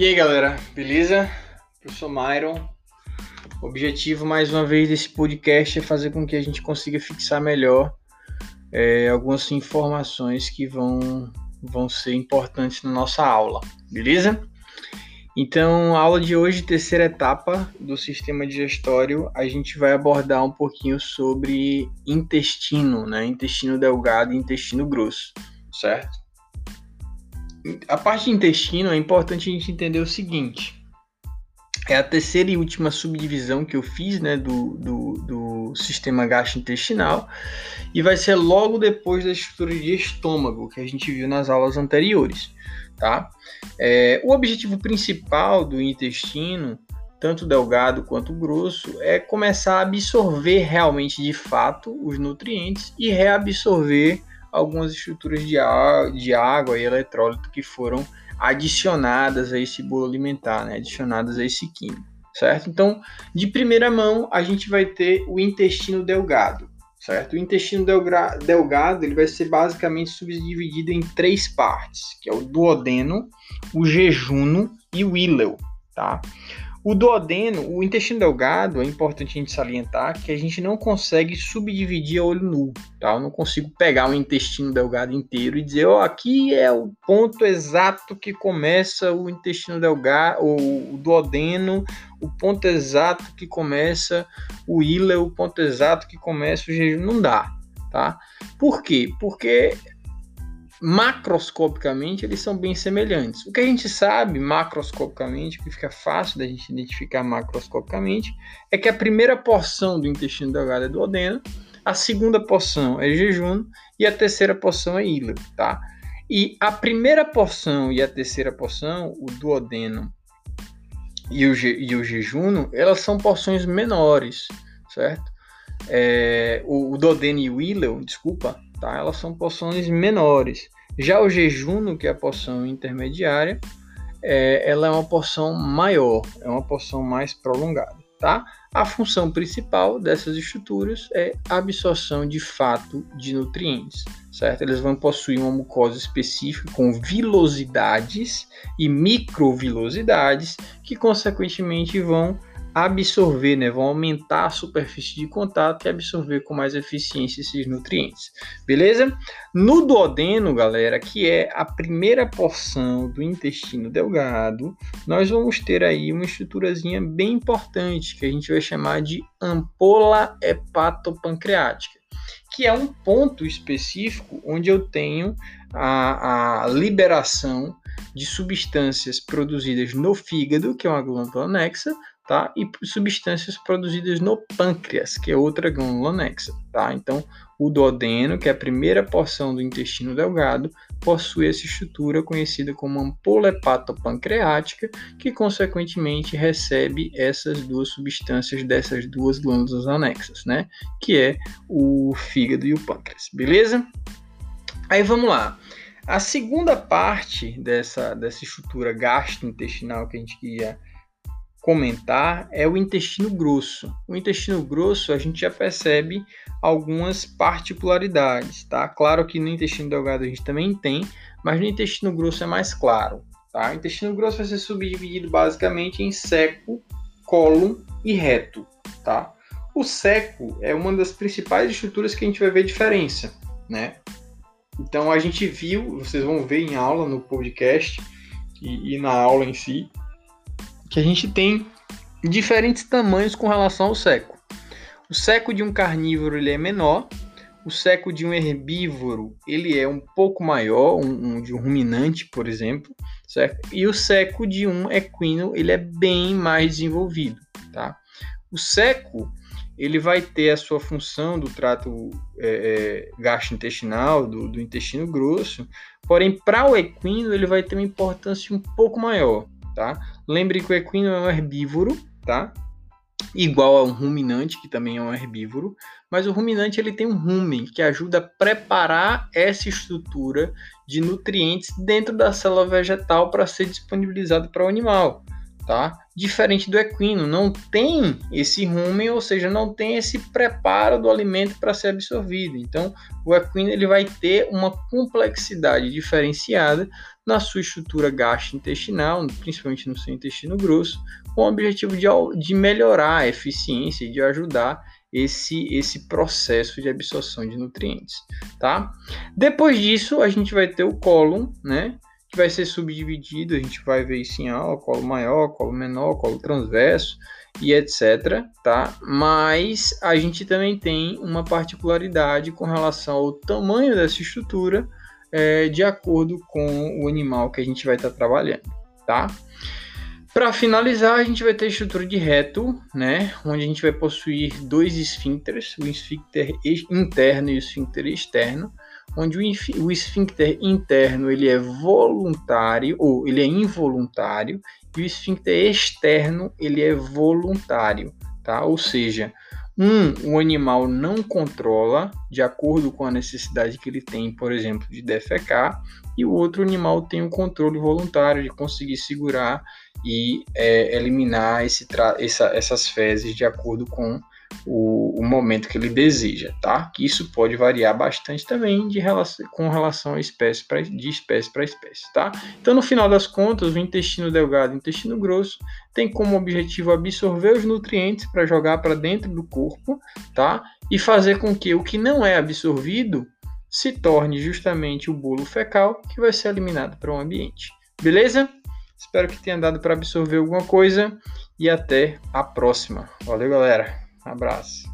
E aí galera, beleza? Professor Myron. O objetivo mais uma vez desse podcast é fazer com que a gente consiga fixar melhor é, algumas informações que vão, vão ser importantes na nossa aula, beleza? Então, a aula de hoje, terceira etapa do sistema digestório, a gente vai abordar um pouquinho sobre intestino, né? Intestino delgado e intestino grosso, certo? A parte de intestino é importante a gente entender o seguinte. É a terceira e última subdivisão que eu fiz né, do, do, do sistema gastrointestinal e vai ser logo depois da estrutura de estômago que a gente viu nas aulas anteriores. Tá? É, o objetivo principal do intestino, tanto delgado quanto grosso, é começar a absorver realmente de fato os nutrientes e reabsorver algumas estruturas de, de água e eletrólito que foram adicionadas a esse bolo alimentar, né? adicionadas a esse químico, certo? Então, de primeira mão, a gente vai ter o intestino delgado, certo? O intestino delgado ele vai ser basicamente subdividido em três partes, que é o duodeno, o jejuno e o íleo, tá? O duodeno, o intestino delgado, é importante a gente salientar que a gente não consegue subdividir a olho nu, tá? Eu não consigo pegar o intestino delgado inteiro e dizer, ó, oh, aqui é o ponto exato que começa o intestino delgado, o duodeno, o ponto exato que começa o íleo, o ponto exato que começa o jejum, não dá, tá? Por quê? Porque macroscopicamente eles são bem semelhantes. O que a gente sabe macroscopicamente, que fica fácil da gente identificar macroscopicamente, é que a primeira porção do intestino delgado é duodeno, a segunda porção é jejum e a terceira porção é íleo, tá? E a primeira porção e a terceira porção, o duodeno e o, e o jejuno, elas são porções menores, certo? É, o, o duodeno e o íleo, desculpa, tá? Elas são porções menores. Já o jejuno, que é a porção intermediária, é, ela é uma porção maior, é uma porção mais prolongada, tá? A função principal dessas estruturas é a absorção de fato de nutrientes, certo? Eles vão possuir uma mucosa específica com vilosidades e microvilosidades que consequentemente vão absorver, né, vão aumentar a superfície de contato e absorver com mais eficiência esses nutrientes. Beleza? No duodeno, galera, que é a primeira porção do intestino delgado, nós vamos ter aí uma estruturazinha bem importante que a gente vai chamar de ampola hepatopancreática, que é um ponto específico onde eu tenho a, a liberação de substâncias produzidas no fígado, que é uma glândula anexa, tá? E substâncias produzidas no pâncreas, que é outra glândula anexa, tá? Então, o duodeno, que é a primeira porção do intestino delgado, possui essa estrutura conhecida como ampola hepatopancreática, que consequentemente recebe essas duas substâncias dessas duas glândulas anexas, né? Que é o fígado e o pâncreas, beleza? Aí vamos lá. A segunda parte dessa, dessa estrutura gastrointestinal que a gente queria comentar é o intestino grosso. O intestino grosso a gente já percebe algumas particularidades, tá? Claro que no intestino delgado a gente também tem, mas no intestino grosso é mais claro, tá? O intestino grosso vai ser subdividido basicamente em seco, cólon e reto, tá? O seco é uma das principais estruturas que a gente vai ver diferença, né? Então a gente viu, vocês vão ver em aula no podcast e, e na aula em si, que a gente tem diferentes tamanhos com relação ao seco. O seco de um carnívoro ele é menor, o seco de um herbívoro ele é um pouco maior, um, um, de um ruminante, por exemplo, certo? E o seco de um equino ele é bem mais desenvolvido, tá? O seco ele vai ter a sua função do trato é, é, gastrointestinal, do, do intestino grosso, porém para o equino ele vai ter uma importância um pouco maior, tá? Lembre que o equino é um herbívoro, tá? Igual a um ruminante, que também é um herbívoro, mas o ruminante ele tem um rumen que ajuda a preparar essa estrutura de nutrientes dentro da célula vegetal para ser disponibilizado para o animal, tá? Diferente do equino, não tem esse rumen, ou seja, não tem esse preparo do alimento para ser absorvido. Então, o equino ele vai ter uma complexidade diferenciada na sua estrutura gastrointestinal, principalmente no seu intestino grosso, com o objetivo de, de melhorar a eficiência e de ajudar esse, esse processo de absorção de nutrientes, tá? Depois disso, a gente vai ter o cólon, né? Que vai ser subdividido, a gente vai ver isso em aula, colo maior, colo menor, colo transverso e etc, tá? Mas a gente também tem uma particularidade com relação ao tamanho dessa estrutura é, de acordo com o animal que a gente vai estar tá trabalhando, tá? Para finalizar, a gente vai ter a estrutura de reto, né, onde a gente vai possuir dois esfíncteres, o esfíncter interno e o esfíncter externo, onde o esfíncter interno ele é voluntário ou ele é involuntário e o esfíncter externo ele é voluntário, tá? Ou seja, um, o animal não controla de acordo com a necessidade que ele tem, por exemplo, de defecar, e o outro animal tem um controle voluntário de conseguir segurar e é, eliminar esse essa, essas fezes de acordo com o, o, momento que ele deseja, tá? Que isso pode variar bastante também de relação, com relação a espécie pra, de espécie para espécie, tá? Então, no final das contas, o intestino delgado e o intestino grosso tem como objetivo absorver os nutrientes para jogar para dentro do corpo, tá? E fazer com que o que não é absorvido se torne justamente o bolo fecal que vai ser eliminado para o ambiente. Beleza? Espero que tenha dado para absorver alguma coisa e até a próxima. Valeu, galera. Abraço.